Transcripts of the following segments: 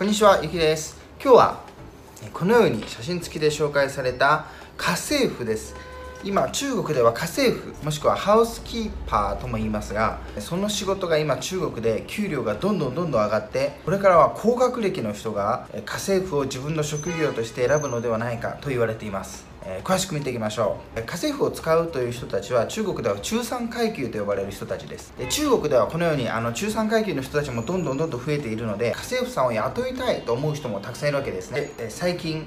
こんにちはゆきです。今日はこのように写真付きで紹介された家政婦です。今中国では家政婦もしくはハウスキーパーとも言いますがその仕事が今中国で給料がどんどんどんどん上がってこれからは高学歴の人が家政婦を自分の職業として選ぶのではないかと言われています。え詳しく見ていきましょう。家政婦を使うという人たちは中国では中産階級と呼ばれる人たちです。で中国ではこのようにあの中産階級の人たちもどんどんどんどん増えているので家政婦さんを雇いたいと思う人もたくさんいるわけですね。で最近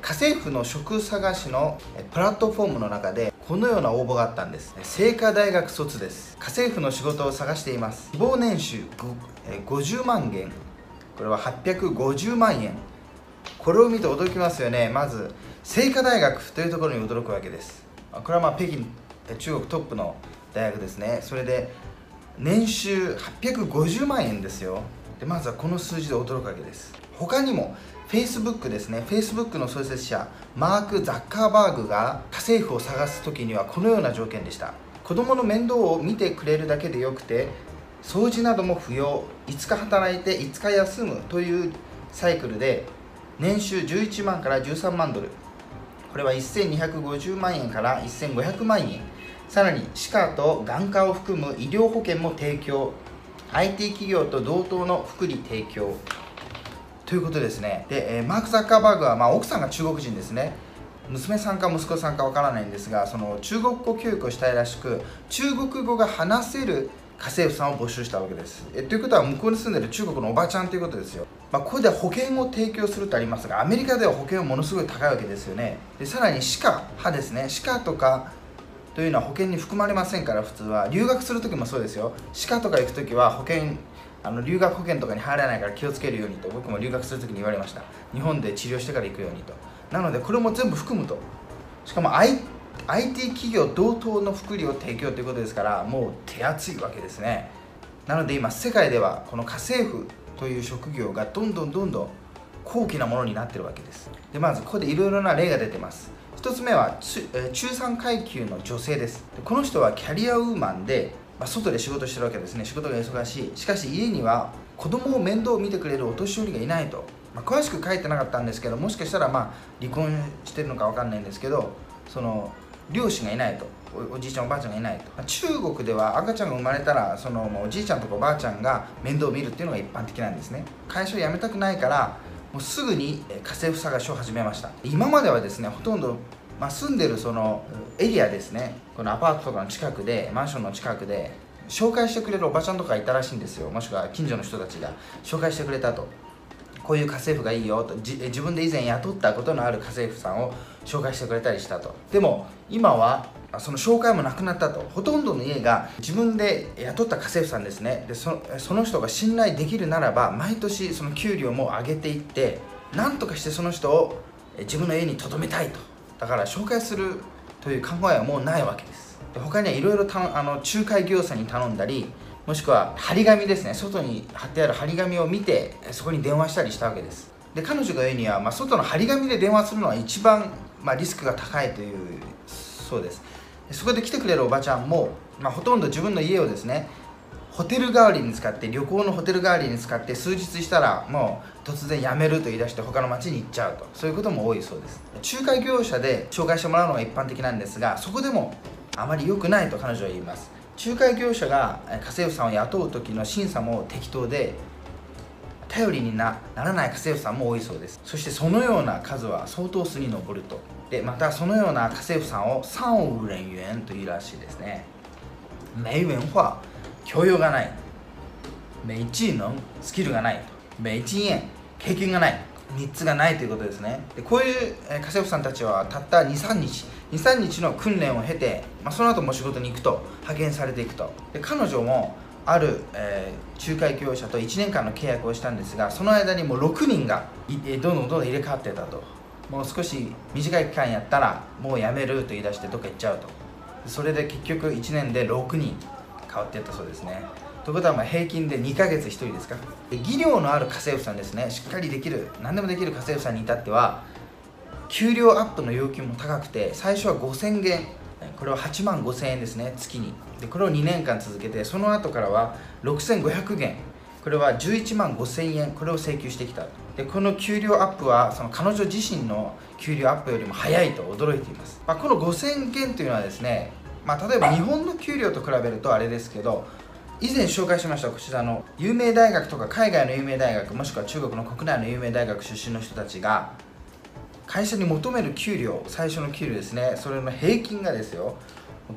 家政婦の職探しのプラットフォームの中でこのような応募があったんです。清華大学卒です。家政婦の仕事を探しています。希望年収50万元。これは850万円。これを見て驚きますよね。まず清華大学というところに驚くわけです。これはまあ北京中国トップの大学ですね。それで年収850万円ですよ。でまずはこの数字で驚くわけです。他にも Facebook ですね。Facebook の創設者マーク・ザッカーバーグが家政婦を探す時にはこのような条件でした。子供の面倒を見てくれるだけでよくて掃除なども不要5日働いて5日休むというサイクルで年収11万から13万ドル。これは1250万円から1500万円。さらに歯科と眼科を含む医療保険も提供。IT 企業と同等の福利提供。ということですね。で、え、マーク・ザッカーバーグは、まあ、奥さんが中国人ですね。娘さんか息子さんかわからないんですがその中国語教育をしたいらしく中国語が話せる家政婦さんを募集したわけです。えということは向こうに住んでる中国のおばちゃんということですよ、まあ、ここで保険を提供するとありますがアメリカでは保険はものすごい高いわけですよね。でさらに歯科歯ですね。歯科とかというのは保険に含まれませんから普通は。留学する時もそうですよ。歯科とか行く時は保険あの留学保険とかに入らないから気をつけるようにと。僕も留学する時に言われました。日本で治療してから行くようにと。なのでこれも全部含むと。しかも I IT 企業同等の福利を提供ということですからもう手厚いわけですね。なので今世界ではこの家政婦という職業がどんどんどんどん高貴なものになってるわけです。でまずここでいろいろな例が出てます。1つ目は中産階級の女性です。この人はキャリアウーマンで、まあ、外で仕事してるわけですね。仕事が忙しい。しかし家には子供を面倒を見てくれるお年寄りがいないと、まあ、詳しく書いてなかったんですけどもしかしたらまあ離婚してるのか分かんないんですけどその両親がいないと。おじいちゃんおばあちゃんがいないと。中国では赤ちゃんが生まれたらそのおじいちゃんとかおばあちゃんが面倒を見るっていうのが一般的なんですね。会社を辞めたくないからもうすぐに家政婦探しを始めました。今まではですねほとんど、まあ、住んでるそのエリアですね。このアパートとかの近くでマンションの近くで紹介してくれるおばちゃんとかいたらしいんですよ。もしくは近所の人たちが紹介してくれたと。こういう家政婦がいいよと。自分で以前雇ったことのある家政婦さんを紹介してくれたりしたと。でも今はその紹介もなくなったと。ほとんどの家が自分で雇った家政婦さんですね。でそその人が信頼できるならば毎年その給料も上げていって何とかしてその人を自分の家に留めたいと。だから紹介するという考えはもうないわけです。で他にはいろいろあの仲介業者に頼んだりもしくは張り紙ですね。外に貼ってある張り紙を見てそこに電話したりしたわけです。で彼女が言うには、まあ、外の張り紙で電話するのは一番、まあ、リスクが高いというそうです。そこで来てくれるおばちゃんも、まあ、ほとんど自分の家をですねホテル代わりに使って旅行のホテル代わりに使って数日したらもう突然辞めると言い出して他の町に行っちゃうと。そういうことも多いそうです。仲介業者で紹介してもらうのが一般的なんですがそこでもあまり良くないと彼女は言います。仲介業者が家政婦さんを雇う時の審査も適当で頼りにならない家政婦さんも多いそうです。そしてそのような数は相当数に上ると。でまたそのような家政婦さんを三務人員というらしいですね。没文化教養がない。没技能スキルがない。没经验経験がない。3つがないということですね。でこういう家政婦さんたちはたった23日23日の訓練を経て、まあ、その後も仕事に行くと派遣されていくと。で彼女もある、えー、仲介業者と1年間の契約をしたんですがその間にもう6人がどんどんどんどん入れ替わってたと。もう少し短い期間やったらもう辞めると言い出してどっか行っちゃうと。それで結局1年で6人変わっていったそうですね。ということはま平均で2ヶ月1人ですか。技量のある家政婦さんですね。しっかりできる何でもできる家政婦さんに至っては給料アップの要求も高くて最初は5000元。これは8万5000円ですね月に。でこれを2年間続けてその後からは6500元。これは11万5000円。これを請求してきたでこの給料アップはその彼女自身の給料アップよりも早いと驚いています、まあ、この5000円というのはですね、まあ、例えば日本の給料と比べるとあれですけど以前紹介しましたこちらの有名大学とか海外の有名大学もしくは中国の国内の有名大学出身の人たちが会社に求める給料最初の給料ですねそれの平均がですよ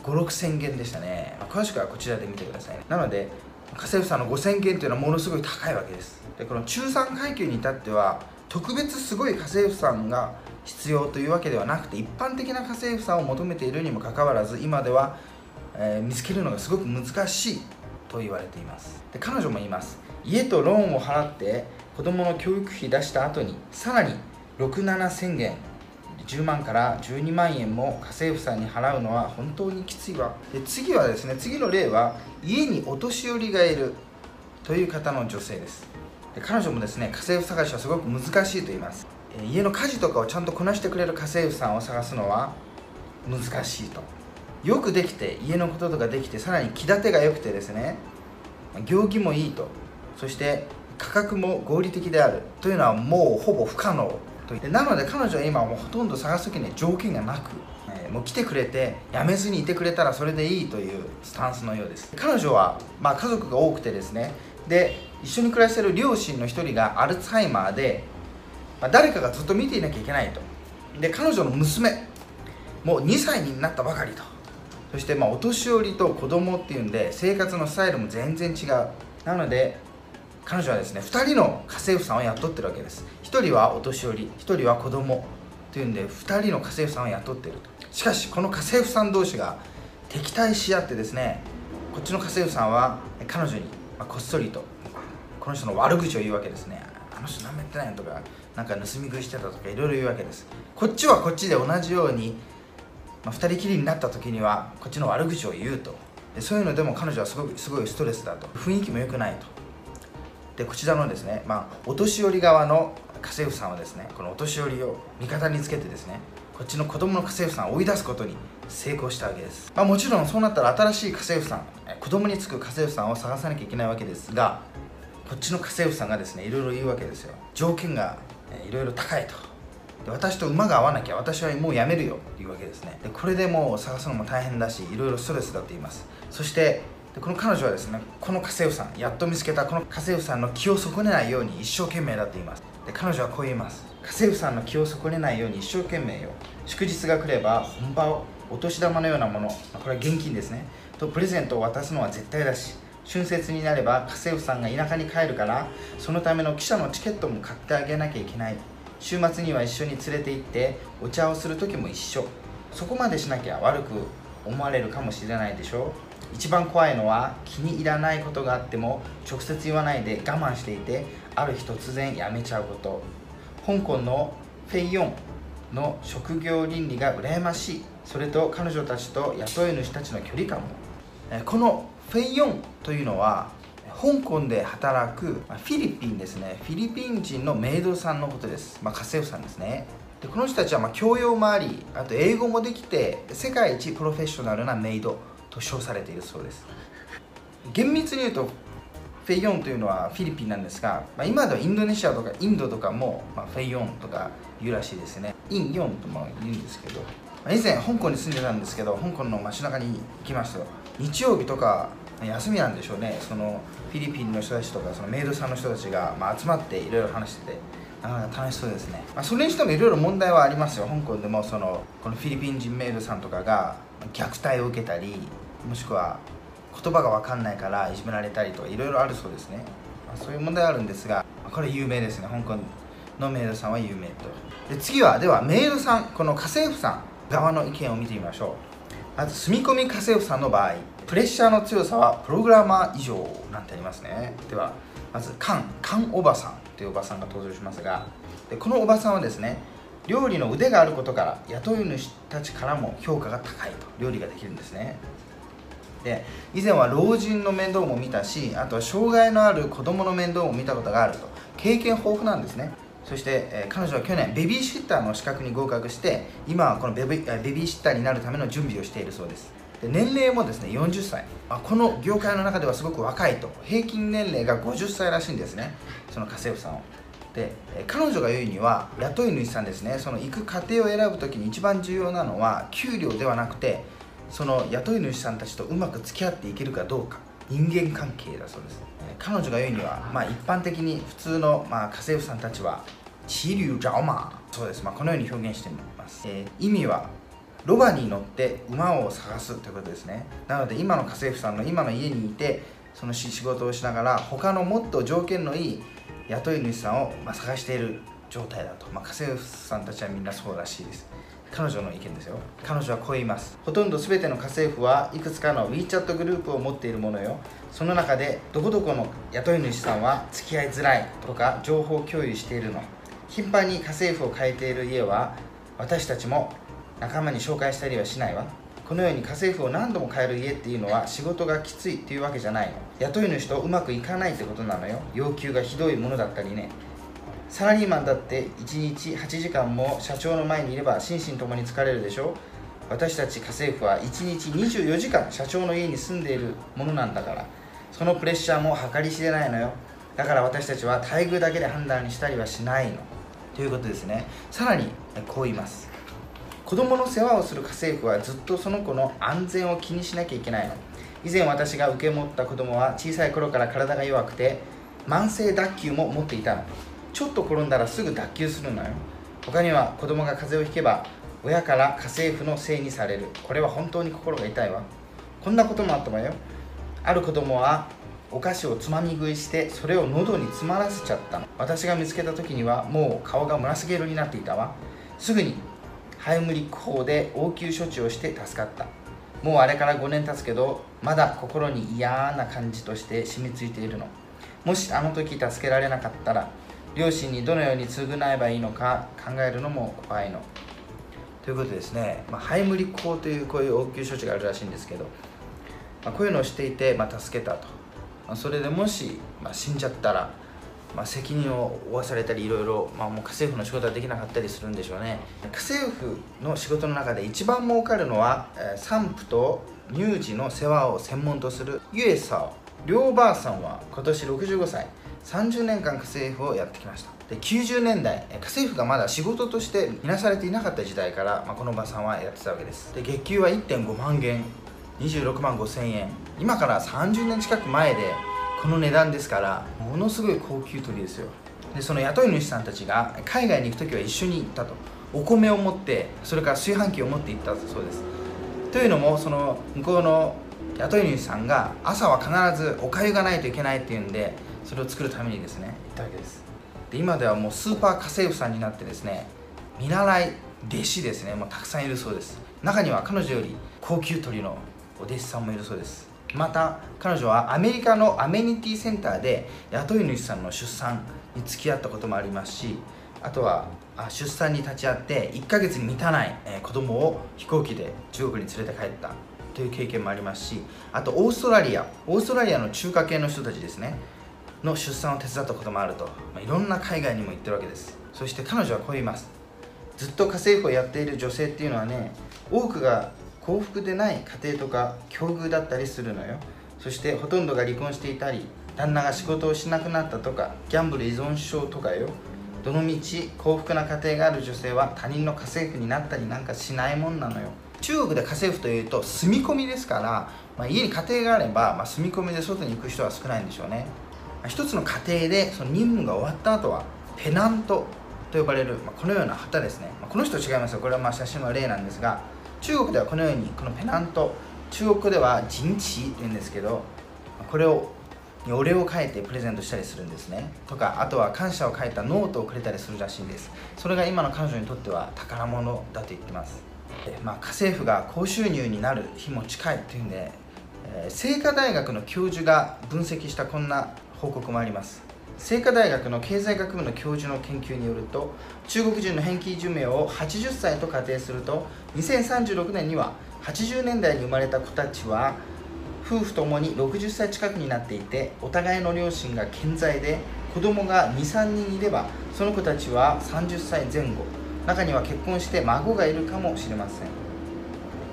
56000元でしたね。詳しくはこちらで見てくださいなので家政婦さんの5000元というのはものすごい高いわけです。でこの中産階級に至っては特別すごい家政婦さんが必要というわけではなくて一般的な家政婦さんを求めているにもかかわらず今では、えー、見つけるのがすごく難しいと言われています。で彼女も言います。家とローンを払って子供の教育費出した後にさらに67宣言10万から12万円も家政婦さんに払うのは本当にきついわ。で次はですね次の例は家にお年寄りがいるという方の女性です。で彼女もですね家政婦探しはすごく難しいと言います。え家の家事とかをちゃんとこなしてくれる家政婦さんを探すのは難しいと。よくできて家のこととかできてさらに気立てが良くてですね行儀もいいと。そして価格も合理的である。というのはもうほぼ不可能。とでなので彼女は今もうほとんど探す時に条件がなく、えー、もう来てくれて辞めずにいてくれたらそれでいいというスタンスのようです。彼女は、まあ、家族が多くてですねで一緒に暮らしている両親の一人がアルツハイマーで、まあ、誰かがずっと見ていなきゃいけないと。で彼女の娘もう2歳になったばかりと。そしてまあお年寄りと子供っていうんで生活のスタイルも全然違う。なので彼女はですね2人の家政婦さんを雇ってるわけです。1人はお年寄り1人は子供というんで2人の家政婦さんを雇ってると。しかしこの家政婦さん同士が敵対し合ってですねこっちの家政婦さんは彼女にまこっそりとこの人の悪口を言うわけですね。あの人何もやってないのとかなんか盗み食いしてたとかいろいろ言うわけです。こっちはこっちで同じように、まあ、2人きりになった時にはこっちの悪口を言うと。でそういうのでも彼女はすごくすごいストレスだと。雰囲気も良くないと。でこちらのですね、まあ、お年寄り側の家政婦さんはですねこのお年寄りを味方につけてですねこっちの子供の家政婦さんを追い出すことに成功したわけです、まあ、もちろんそうなったら新しい家政婦さん子供につく家政婦さんを探さなきゃいけないわけですがこっちの家政婦さんがですねいろいろ言うわけですよ。条件がいろいろ高いと。で私と馬が合わなきゃ私はもうやめるよ。っていうわけですね。でこれでもう探すのも大変だしいろいろストレスだと言います。そしてこの彼女はですねこの家政婦さんやっと見つけたこの家政婦さんの気を損ねないように一生懸命だと言います。で彼女はこう言います。家政婦さんの気を損ねないように一生懸命よ。祝日が来れば本場をお年玉のようなもの。これは現金ですね。とプレゼントを渡すのは絶対だし春節になれば家政婦さんが田舎に帰るからそのための汽車のチケットも買ってあげなきゃいけない。週末には一緒に連れて行ってお茶をする時も一緒。そこまでしなきゃ悪く思われるかもしれないでしょ。一番怖いのは気に入らないことがあっても直接言わないで我慢していてある日突然やめちゃうこと。香港のフェイヨンの職業倫理が羨ましい。それと彼女たちと雇い主たちの距離感も。このフェイヨンというのは香港で働くフィリピンですね。フィリピン人のメイドさんのことです、まあ、家政婦さんですね。でこの人たちはま教養もありあと英語もできて世界一プロフェッショナルなメイドと称されているそうです。厳密に言うとフェイヨンというのはフィリピンなんですが、まあ、今ではインドネシアとかインドとかも、まあ、フェイヨンとか言うらしいですね。インヨンとも言うんですけど、以前香港に住んでたんですけど香港の街中に行きました日曜日とか休みなんでしょうね。そのフィリピンの人たちとかそのメイドさんの人たちが、まあ、集まっていろいろ話してて。なかなか楽しそうですね、まあ、それにしてもいろいろ問題はありますよ。香港でもそのこのフィリピン人メイドさんとかが虐待を受けたりもしくは言葉が分かんないからいじめられたりとかいろいろあるそうですね、まあ、そういう問題あるんですがこれ有名ですね。香港のメイドさんは有名と。で次はではメイドさんこの家政婦さん側の意見を見てみましょう。まず住み込み家政婦さんの場合プレッシャーの強さはプログラマー以上なんてありますね。ではまずカンカンおばさんというおばさんが登場しますがでこのおばさんはですね料理の腕があることから雇い主たちからも評価が高いと料理ができるんですね。で以前は老人の面倒も見たしあとは障害のある子供の面倒も見たことがあると。経験豊富なんですね。そして、えー、彼女は去年ベビーシッターの資格に合格して今はこのベビベビーシッターになるための準備をしているそうです。で年齢もですね40歳。あこの業界の中ではすごく若いと。平均年齢が50歳らしいんですね。その家政婦さんを。で彼女が言うには雇い主さんですね。その行く過程を選ぶ時に一番重要なのは給料ではなくてその雇い主さんたちとうまく付き合っていけるかどうか。人間関係だそうです。彼女が言うには、まあ、一般的に普通の、まあ、家政婦さんたちは騎竜ジャオマ。そうです、まあ、このように表現してみます、えー、意味はロバに乗って馬を探すということですね。なので今の家政婦さんの今の家にいてその仕事をしながら他のもっと条件のいい雇い主さんを、まあ、探している状態だと、まあ、家政婦さんたちはみんなそうらしいです。彼女の意見ですよ。彼女はこう言います。ほとんど全ての家政婦はいくつかの WeChat グループを持っているものよ。その中でどこどこの雇い主さんは付き合いづらいとか情報共有しているの。頻繁に家政婦を変えている家は私たちも仲間に紹介したりはしないわ。このように家政婦を何度も変える家っていうのは仕事がきついっていうわけじゃないの。雇い主とうまくいかないってことなのよ。要求がひどいものだったりね。サラリーマンだって1日8時間も社長の前にいれば心身ともに疲れるでしょ。私たち家政婦は1日24時間社長の家に住んでいるものなんだから。そのプレッシャーも計り知れないのよ。だから私たちは待遇だけで判断したりはしないの。ということですね。さらにこう言います。子供の世話をする家政婦はずっとその子の安全を気にしなきゃいけないの。以前私が受け持った子供は小さい頃から体が弱くて慢性脱臼も持っていたの。ちょっと転んだらすぐ脱臼するのよ。他には子供が風邪をひけば親から家政婦のせいにされる。これは本当に心が痛いわ。こんなこともあったわよ。ある子供はお菓子をつまみ食いしてそれを喉に詰まらせちゃったの。私が見つけた時にはもう顔が紫色になっていたわ。すぐにハイムリック法で応急処置をして助かった。もうあれから5年経つけどまだ心に嫌な感じとして染みついているの。もしあの時助けられなかったら両親にどのように償えばいいのか考えるのも怖いの。ということですね、まあ、ハイムリック法というこういう応急処置があるらしいんですけど、まあ、こういうのをしていて、まあ、助けたと、まあ、それでもし、まあ死んじゃったら、まあ責任を負わされたりいろいろ、まあ、もう家政婦の仕事はできなかったりするんでしょうね。家政婦の仕事の中で一番儲かるのは、えー、産婦と乳児の世話を専門とするユエサオ両ばあさんは今年65歳30年間家政婦をやってきました。で90年代家政婦がまだ仕事として見なされていなかった時代から、まあ、このおばさんはやってたわけです。で月給は1.5万元26万5千円。今から30年近く前でこの値段ですからものすごい高級鳥ですよ。でその雇い主さんたちが海外に行く時は一緒に行ったと。お米を持ってそれから炊飯器を持って行ったそうです。というのもその向こうの雇い主さんが朝は必ずお粥がないといけないっていうんでそれを作るためにですね。行ったわけです。で今ではもうスーパー家政婦さんになってですね見習い弟子ですね。もうたくさんいるそうです。中には彼女より高級鳥のお弟子さんもいるそうですまた彼女はアメリカのアメニティセンターで雇い主さんの出産に付き合ったこともありますしあとは出産に立ち会って1ヶ月に満たない子供を飛行機で中国に連れて帰ったという経験もありますしあとオーストラリアオーストラリアの中華系の人たちですねの出産を手伝ったこともあると、まあ、いろんな海外にも行ってるわけです。そして彼女はこう言います。ずっと家政婦をやっている女性っていうのはね多くが幸福でない家庭とか境遇だったりするのよ。そしてほとんどが離婚していたり旦那が仕事をしなくなったとかギャンブル依存症とかよ。どのみち幸福な家庭がある女性は他人の家政婦になったりなんかしないもんなのよ。中国で家政婦というと住み込みですから、まあ、家に家庭があれば、まあ、住み込みで外に行く人は少ないんでしょうね。一つの家庭でその任務が終わった後はペナントと呼ばれる、まあ、このような旗ですね、ま、この人違いますよ。これはまあ写真は例なんですが中国ではこのようにこのペナント中国では锦旗というんですけどこれをお礼を書いてプレゼントしたりするんですね。とかあとは感謝を書いたノートをくれたりするらしいんです。それが今の彼女にとっては宝物だと言ってます。でまあ、家政婦が高収入になる日も近いというんで、えー、清華大学の教授が分析したこんな報告もあります。清華大学の経済学部の教授の研究によると中国人の平均寿命を80歳と仮定すると2036年には80年代に生まれた子たちは夫婦ともに60歳近くになっていてお互いの両親が健在で子供が23人いればその子たちは30歳前後中には結婚して孫がいるかもしれません。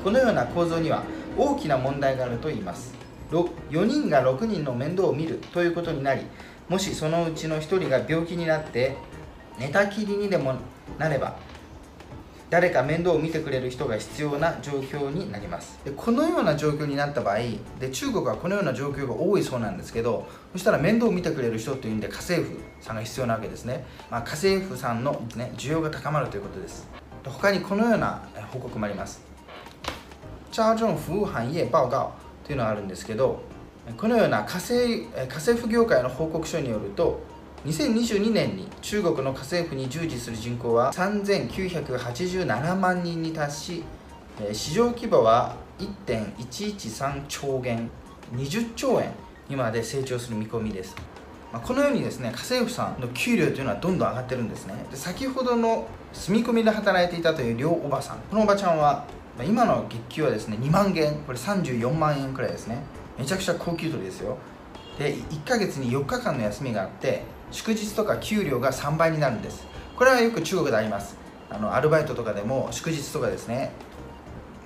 このような構造には大きな問題があると言います。4人が6人の面倒を見るということになりもしそのうちの1人が病気になって寝たきりにでもなれば誰か面倒を見てくれる人が必要な状況になります。でこのような状況になった場合で中国はこのような状況が多いそうなんですけどそしたら面倒を見てくれる人というんで家政婦さんが必要なわけですね、まあ、家政婦さんの、ね、需要が高まるということです。で他にこのような報告もあります。家政服務行業報告というのがあるんですけどこのような家政家政婦業界の報告書によると2022年に中国の家政婦に従事する人口は3987万人に達し市場規模は1.113兆元20兆円にまで成長する見込みです。このようにですね家政婦さんの給料というのはどんどん上がってるんですね。で先ほどの住み込みで働いていたという両おばさんこのおばちゃんは今の月給はですね2万元これ34万円くらいですね。めちゃくちゃ高級取ですよ。で1ヶ月に4日間の休みがあって祝日とか給料が3倍になるんです。これはよく中国であります。あのアルバイトとかでも祝日とかですね、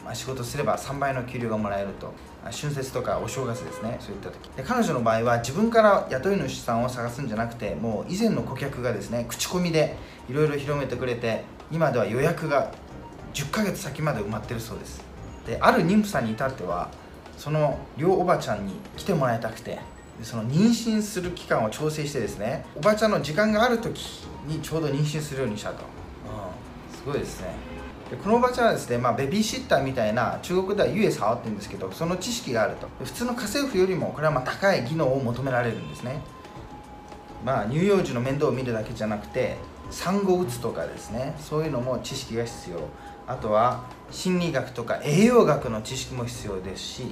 まあ、仕事すれば3倍の給料がもらえると。春節とかお正月ですねそういった時。で彼女の場合は自分から雇い主さんを探すんじゃなくてもう以前の顧客がですね口コミでいろいろ広めてくれて今では予約が10ヶ月先まで埋まってるそうです。である妊婦さんに至ってはその両おばちゃんに来てもらいたくてその妊娠する期間を調整してですねおばちゃんの時間がある時にちょうど妊娠するようにしたと、うん、すごいですね。でこのおばちゃんはですね、まあ、ベビーシッターみたいな中国では US 触ってるんですけどその知識があると。普通の家政婦よりもこれはまあ高い技能を求められるんですね。まあ乳幼児の面倒を見るだけじゃなくて産後うつとかですねそういうのも知識が必要あとは心理学とか栄養学の知識も必要ですし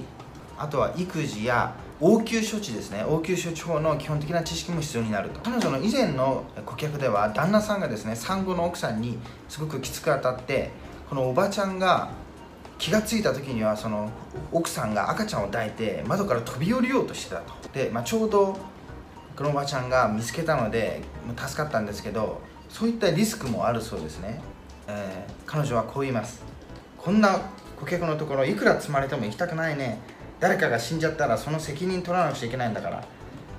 あとは育児や応急処置ですね。応急処置法の基本的な知識も必要になると。彼女の以前の顧客では旦那さんがですね産後の奥さんにすごくきつく当たってこのおばちゃんが気が付いた時にはその奥さんが赤ちゃんを抱いて窓から飛び降りようとしてたと。で、まあ、ちょうどこのおばちゃんが見つけたので助かったんですけどそういったリスクもあるそうですね、えー、彼女はこう言います。こんな顧客のところいくら積まれても行きたくないね。誰かが死んじゃったらその責任取らなくちゃいけないんだから。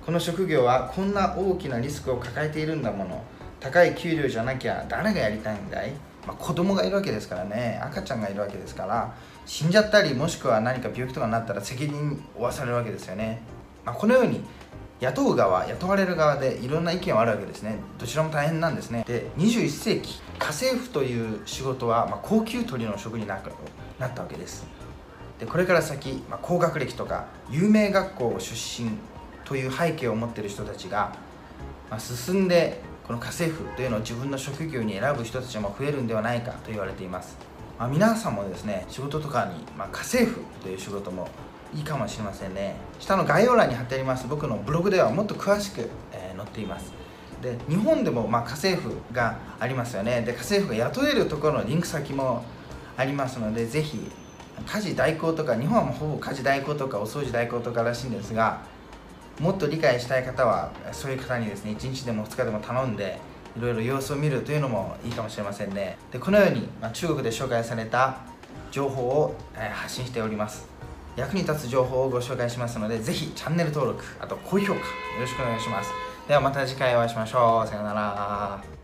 この職業はこんな大きなリスクを抱えているんだもの。高い給料じゃなきゃ誰がやりたいんだい、まあ、子供がいるわけですからね。赤ちゃんがいるわけですから。死んじゃったりもしくは何か病気とかになったら責任負わされるわけですよね、まあ、このように雇う側雇われる側でいろんな意見はあるわけですね。どちらも大変なんですね。で21世紀家政婦という仕事は、まあ、高級取りの職になったわけです。でこれから先、まあ、高学歴とか有名学校出身という背景を持ってる人たちが、まあ、進んでこの家政婦というのを自分の職業に選ぶ人たちも増えるんではないかと言われています、まあ、皆さんもですね仕事とかに、まあ、家政婦という仕事もいいかもしれませんね。下の概要欄に貼ってあります僕のブログではもっと詳しく、え、載っています。で日本でもまあ家政婦がありますよね。で家政婦が雇えるところのリンク先もありますのでぜひ家事代行とか日本はもうほぼ家事代行とかお掃除代行とからしいんですがもっと理解したい方はそういう方にですね1日でも2日でも頼んでいろいろ様子を見るというのもいいかもしれませんね。でこのように、ま、中国で紹介された情報を、え発信しております。役に立つ情報をご紹介しますのでぜひチャンネル登録あと高評価よろしくお願いします。ではまた次回お会いしましょう。さようなら。